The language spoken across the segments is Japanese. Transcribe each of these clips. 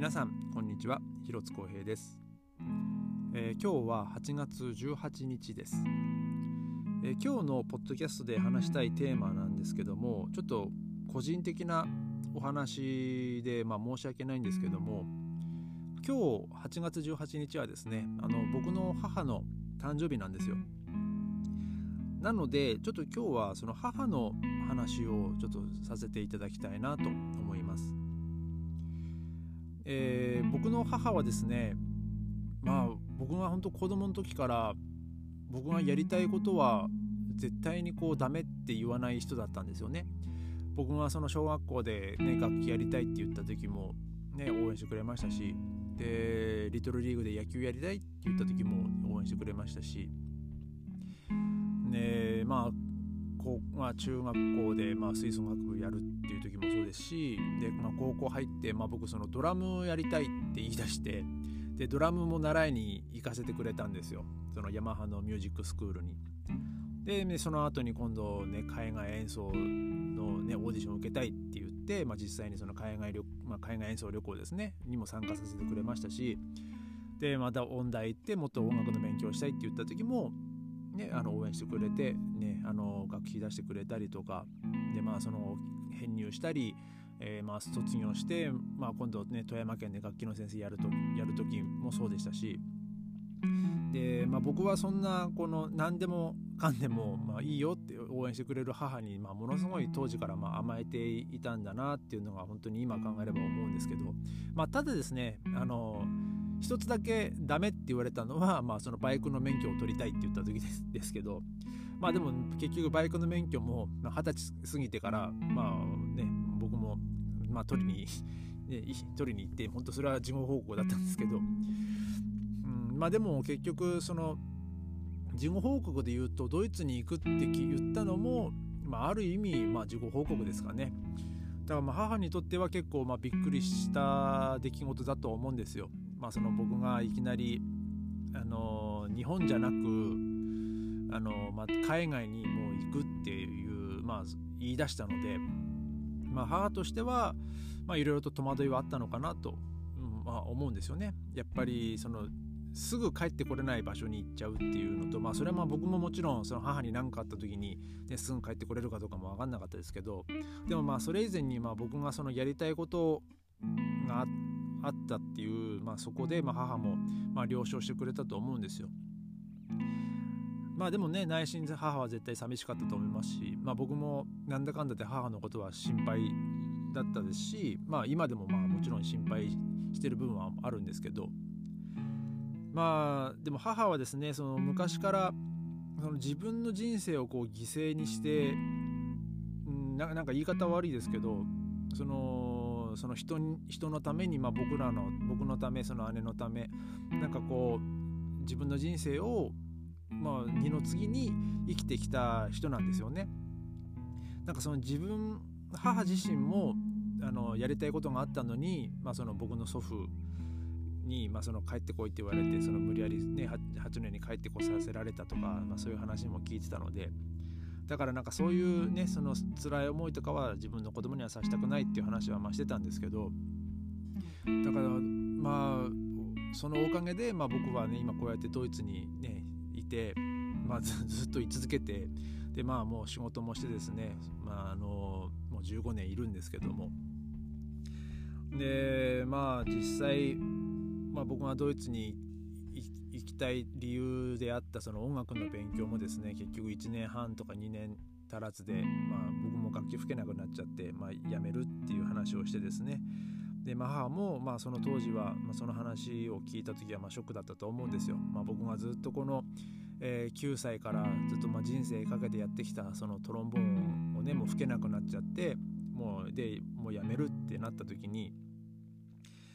皆さんこんにちは。広津光平です、えー、今日は8月18日です、えー、今日のポッドキャストで話したいテーマなんですけどもちょっと個人的なお話で、まあ、申し訳ないんですけども今日8月18日はですねあの僕の母の誕生日なんですよ。なのでちょっと今日はその母の話をちょっとさせていただきたいなと思います。えー、僕の母はですねまあ僕が本当子供の時から僕がやりたいことは絶対にこうダメって言わない人だったんですよね。僕がその小学校で、ね、楽器やりたいって言った時も、ね、応援してくれましたしでリトルリーグで野球やりたいって言った時も応援してくれましたしねまあこまあ、中学校で、まあ、吹奏楽部やるっていう時もそうですしで、まあ、高校入って、まあ、僕そのドラムをやりたいって言い出してでドラムも習いに行かせてくれたんですよそのヤマハのミュージックスクールに。で、ね、その後に今度ね海外演奏の、ね、オーディションを受けたいって言って、まあ、実際にその海外旅、まあ、海外演奏旅行ですねにも参加させてくれましたしでまた音大行ってもっと音楽の勉強したいって言った時もね、あの応援してくれて、ね、あの学費出してくれたりとかで、まあ、その編入したり、えー、まあ卒業して、まあ、今度ね富山県で楽器の先生やるとやる時もそうでしたしで、まあ、僕はそんなこの何でもかんでも、まあ、いいよって応援してくれる母に、まあ、ものすごい当時からまあ甘えていたんだなっていうのが本当に今考えれば思うんですけど、まあ、ただですねあの一つだけダメって言われたのは、まあ、そのバイクの免許を取りたいって言った時ですですけどまあでも結局バイクの免許も二十歳過ぎてからまあね僕も、まあ、取りに、ね、取りに行って本当それは事後報告だったんですけど、うん、まあでも結局その事後報告で言うとドイツに行くって言ったのも、まあ、ある意味、まあ、事後報告ですかね。だからまあ母にとっては結構まあびっくりした出来事だと思うんですよ。まあ、その僕がいきなり、あの日本じゃなく、あのまあ、海外にもう行くっていう、まあ、言い出したので、まあ、母としては、まあ、いろいろと戸惑いはあったのかなと、うんまあ、思うんですよね。やっぱりそのすぐ帰ってこれない場所に行っちゃうっていうのと、まあ、それはまあ僕ももちろんその母に何かあった時に、ね、すぐ帰ってこれるかどうかも分かんなかったですけどでもまあそれ以前にまあ僕がそのやりたいことがあってたっていう、まあ、そこでまあ母もまあ了承してくれたと思うんですよ。まあでもね内心で母は絶対寂しかったと思いますし、まあ、僕もなんだかんだで母のことは心配だったですし、まあ、今でもまあもちろん心配してる部分はあるんですけどまあでも母はですねその昔からその自分の人生をこう犠牲にしてななんか言い方悪いですけどそのその人人のために、まあ、僕らの僕のためその姉のためなんかこう自分の人生を、まあ、二の次に生きてきた人なんですよね。なんかその自分母自身もあのやりたいことがあったのに、まあ、その僕の祖父に、まあ、その帰ってこいって言われてその無理やり、ね、8年に帰ってこさせられたとか、まあ、そういう話も聞いてたのでだからなんかそういうねその辛い思いとかは自分の子供にはさせたくないっていう話はまあしてたんですけどだからまあそのおかげで、まあ、僕はね今こうやってドイツにねいて、まあ、ず っと居続けてでまあもう仕事もしてですね、まあ、あのもう15年いるんですけども。でまあ実際まあ、僕がドイツに行きたい理由であったその音楽の勉強もですね結局1年半とか2年足らずで、まあ、僕も楽器吹けなくなっちゃって、まあ、やめるっていう話をしてですねで、まあ、母も、まあ、その当時は、まあ、その話を聞いた時はまあショックだったと思うんですよ。まあ、僕がずっとこの、えー、9歳からずっとまあ人生かけてやってきたそのトロンボーンをねもう吹けなくなっちゃってもうでもうやめるってなった時に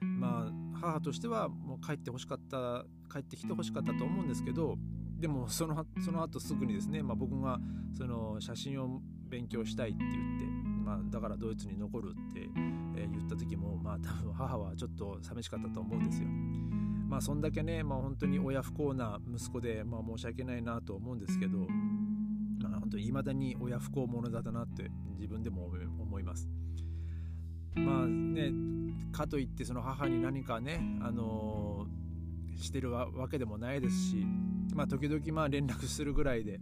まあ母としてはもう帰ってほしかった帰ってきてほしかったと思うんですけどでもそのその後すぐにですね、まあ、僕がその写真を勉強したいって言って、まあ、だからドイツに残るって、え言った時も、まあ、多分母はちょっと寂しかったと思うんですよ。まあそんだけね、まあ、本当に親不幸な息子で、まあ、申し訳ないなと思うんですけど、まあ、本当に未だに親不幸者だなって自分でも思います。まあねかといってその母に何かねあのー、してるわけでもないですしまあ時々まあ連絡するぐらいで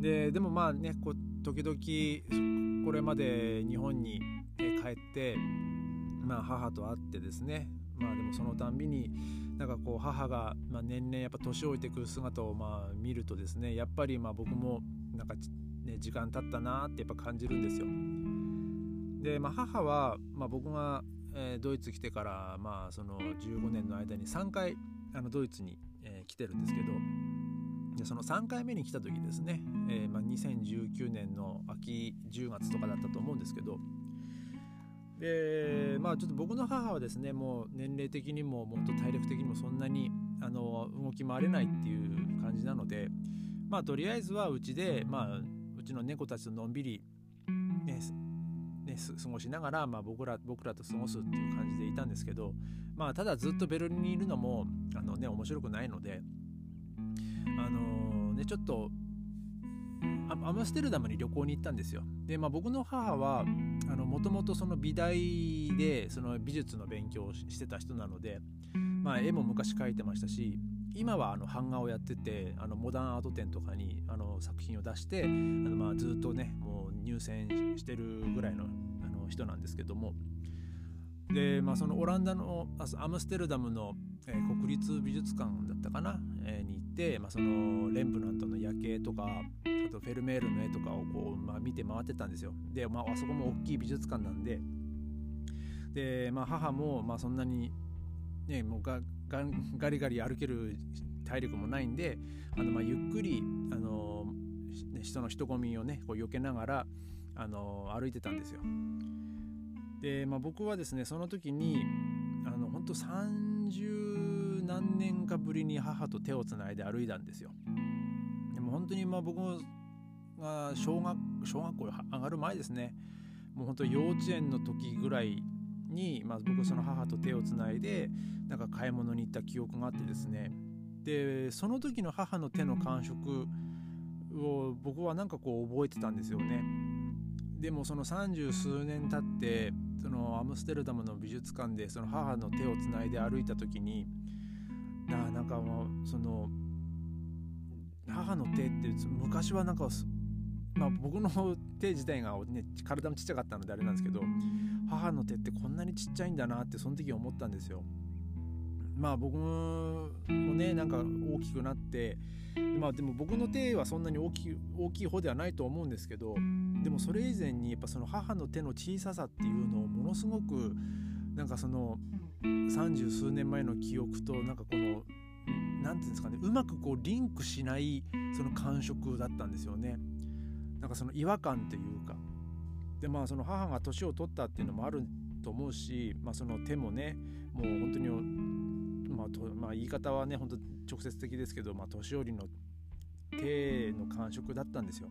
ででもまあねこう時々これまで日本に帰ってまあ母と会ってですねまあでもそのたんびになんかこう母がま年々やっぱ年老いてくる姿をまあ見るとですねやっぱりまあ僕もなんかね時間経ったなってやっぱ感じるんですよ。で、まあ、母は、まあ、僕が、えー、ドイツ来てからまあその15年の間に3回あのドイツに、えー、来てるんですけどでその3回目に来た時ですね、えーまあ、2019年の秋10月とかだったと思うんですけどでまあちょっと僕の母はですねもう年齢的にももっと体力的にもそんなにあの動き回れないっていう感じなのでまあとりあえずはうちで、まあ、うちの猫たちとのんびり、ねね、過ごしながら、まあ、僕ら僕らと過ごすっていう感じでいたんですけど、まあ、ただずっとベルリンにいるのもあの、ね、面白くないので、あのー、ね、ちょっとアムステルダムに旅行に行ったんですよ。で、まあ、僕の母はもともとその美大でその美術の勉強をしてた人なので、まあ、絵も昔描いてましたし今はあの版画をやっててあのモダンアート展とかにあの作品を出してあのまあずっとねもう入選してるぐらいの人なんですけども。で、まあ、そのオランダのアムステルダムの、えー、国立美術館だったかな、えー、に行って、まあ、そのレンブラントの夜景とかあとフェルメールの絵とかをこう、まあ、見て回ってたんですよ。で、まあ、あそこも大きい美術館なんで。で、まあ、母も、まあ、そんなにねもうがガリガリ歩ける体力もないんであの、まあ、ゆっくり、あの、人の人混みをねこう避けながら、あの歩いてたんですよ。で、まあ、僕はですねその時にあの本当30何年かぶりに母と手をつないで歩いたんですよ。でも本当にまあ僕が小学小学校上がる前ですね。もう本当幼稚園の時ぐらいに、まあ、僕その母と手をつないでなんか買い物に行った記憶があってですね。でその時の母の手の感触を僕はなんかこう覚えてたんですよね。でもその三十数年経ってそのアムステルダムの美術館でその母の手をつないで歩いた時にななんかもうその母の手って昔はなんかまあ僕の手自体がね体もちっちゃかったのであれなんですけど母の手ってこんなにちっちゃいんだなってその時思ったんですよ。まあ僕もねなんか大きくなってまあでも僕の手はそんなに大きい大きい方ではないと思うんですけどでもそれ以前にやっぱその母の手の小ささっていうのをものすごくなんかその三十数年前の記憶となんかこの何て言うんですかねうまくこうリンクしないその感触だったんですよね。なんかその違和感というかでまあその母が年を取ったっていうのもあると思うし、まあ、その手もねもう本当に、まあとまあ、言い方はね本当直接的ですけど、まあ、年寄りの手の感触だったんですよ。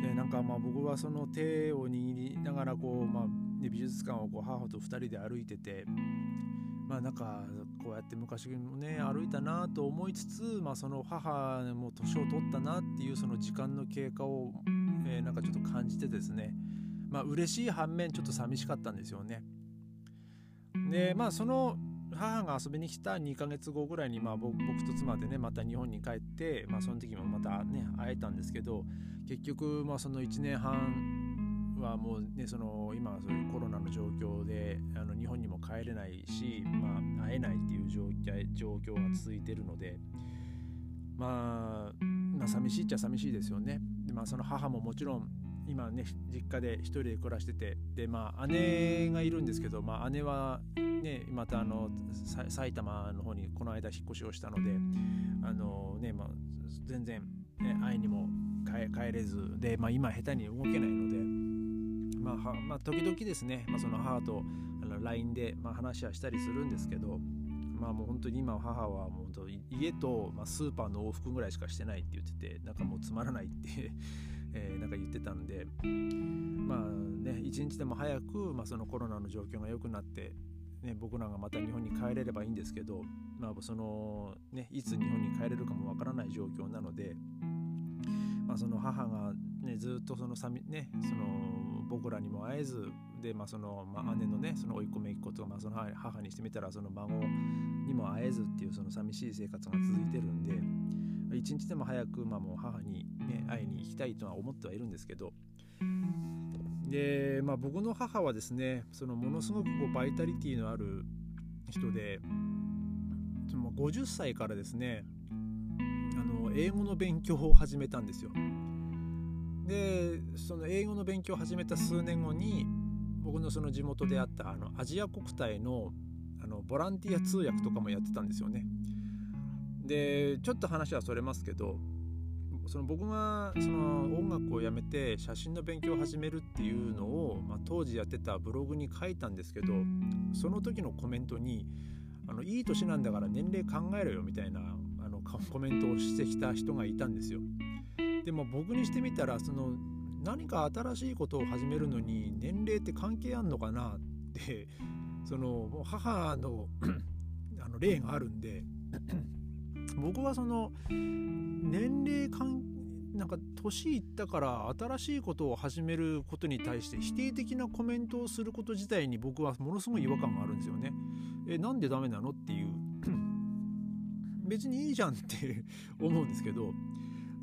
でなんかまあ僕はその手を握りながらこう、まあね、美術館をこう母と2人で歩いててまあなんかこうやって昔もね歩いたなと思いつつ、まあ、その母も年を取ったなっていうその時間の経過を、えー、なんかちょっと感じてですねまあ嬉しい反面ちょっと寂しかったんですよね。でまあその母が遊びに来た2ヶ月後ぐらいに、まあ、僕と妻でねまた日本に帰って、まあ、その時もまたね会えたんですけど結局、まあ、その1年半はもうねその今そういうコロナの状況であの日本にも帰れないし、まあ、会えないっていう状況が続いてるので、まあ、まあ寂しいっちゃ寂しいですよね。でまあ、その母ももちろん今ね実家で一人で暮らしててでまあ姉がいるんですけど、まあ、姉はねまたあの埼玉の方にこの間引っ越しをしたのであのねまあ全然、ね、会いにも帰れずで、まあ、今下手に動けないので、まあ、まあ、時々ですね、まあ、その母とあの LINE で、まあ、話はしたりするんですけどまあもう本当に今母はもう家と、ま、スーパーの往復ぐらいしかしてないって言っててなんかもうつまらないってえー、なんか言ってたんでまあね一日でも早く、まあ、そのコロナの状況が良くなって、ね、僕らがまた日本に帰れればいいんですけど、まあそのね、いつ日本に帰れるかもわからない状況なので、まあ、その母が、ね、ずっとそのね、その僕らにも会えずで、まあそのまあ、姉のねその甥っ子姪っ子と、まあ、その母にしてみたらその孫にも会えずっていうその寂しい生活が続いてるんで一日でも早く、まあ、もう母に、ね、会いに行きたいとは思ってはいるんですけどで、まあ、僕の母はですねそのものすごくこうバイタリティのある人でその50歳からですねあの英語の勉強を始めたんですよ。でその英語の勉強を始めた数年後に僕のその地元であったあのアジア国体のあのボランティア通訳とかもやってたんですよね。でちょっと話はそれますけどその僕がその音楽をやめて写真の勉強を始めるっていうのを、まあ、当時やってたブログに書いたんですけどその時のコメントにあの「いい年なんだから年齢考えろよ」みたいなあのコメントをしてきた人がいたんですよ。でも僕にしてみたらその何か新しいことを始めるのに年齢って関係あんのかな？ってその母の あの例があるんで僕はその年齢関なんか年いったから新しいことを始めることに対して否定的なコメントをすること自体に僕はものすごい違和感があるんですよね。えなんでダメなのっていう 別にいいじゃんって 思うんですけど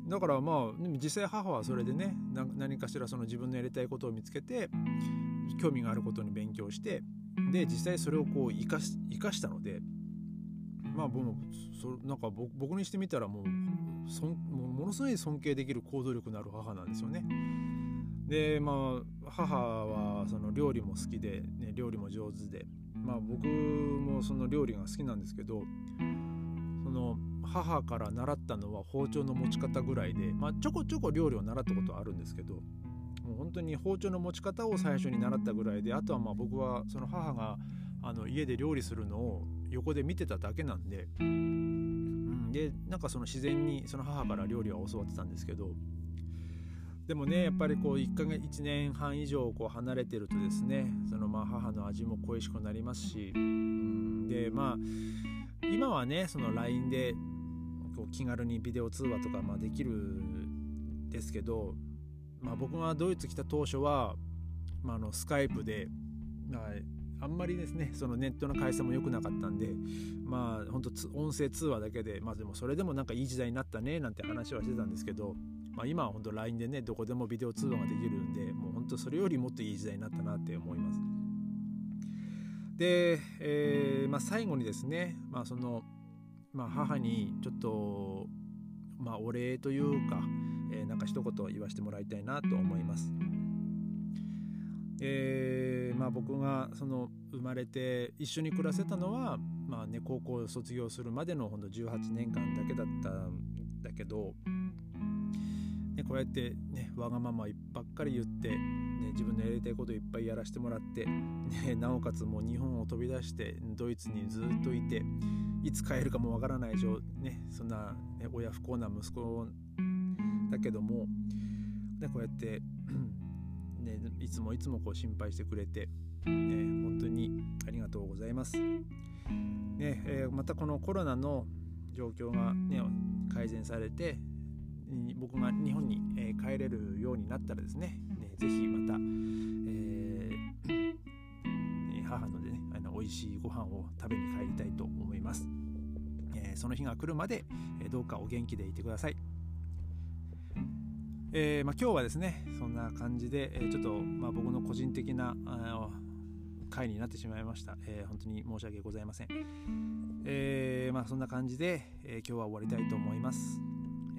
だからまあ実際母はそれでね何かしらその自分のやりたいことを見つけて興味があることに勉強してで実際それをこう生かし生かしたのでまあ僕そなんか僕にしてみたらもうそんものすごい尊敬できる行動力のある母なんですよね。でまあ母はその料理も好きで、ね、料理も上手でまあ僕もその料理が好きなんですけどその母から習ったのは包丁の持ち方ぐらいで、まあ、ちょこちょこ料理を習ったことはあるんですけどもう本当に包丁の持ち方を最初に習ったぐらいであとはまあ僕はその母があの家で料理するのを横で見てただけなんで、うん、でなんかその自然にその母から料理は教わってたんですけど。でもねやっぱりこう1ヶ月1年半以上こう離れてるとですねそのまあ母の味も恋しくなりますし、うん、でまあ今はねその LINE でこう気軽にビデオ通話とかまあできるんですけど、まあ、僕がドイツ来た当初は、まあ、あのスカイプで、まあ、あんまりですねそのネットの回線も良くなかったんでまあ本当音声通話だけでまあでもそれでもなんかいい時代になったねなんて話はしてたんですけど、まあ、今は本当 LINE でねどこでもビデオ通話ができるんでもう本当それよりもっといい時代になったなって思います。で、えーまあ、最後にですね、まあそのまあ、母にちょっと、まあ、お礼というか、えー、なんか一言言わせてもらいたいなと思います。えーまあ、僕がその生まれて一緒に暮らせたのは、まあね、高校を卒業するまでのほんと18年間だけだったんだけど、ね、こうやって、ね、わがままばっかり言って、ね、自分のやりたいことをいっぱいやらせてもらって、ね、なおかつもう日本を飛び出してドイツにずっといていつ帰るかもわからない状、ね、そんな、ね、親不幸な息子だけども、ね、こうやってね、いつもいつもこう心配してくれて、ね、本当にありがとうございます。ねえー、またこのコロナの状況が、ね、改善されて僕が日本に、え、帰れるようになったらですねねぜひまた、えー、母のでねあの美味しいご飯を食べに帰りたいと思います。えー、その日が来るまで、えどうかお元気でいてください。えー、まあ、今日はですねそんな感じで、えー、ちょっと、まあ、僕の個人的な回になってしまいました、えー、本当に申し訳ございません、えまあ、そんな感じで、え今日は終わりたいと思います、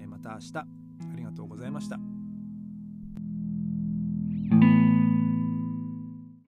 えまた明日。ありがとうございました。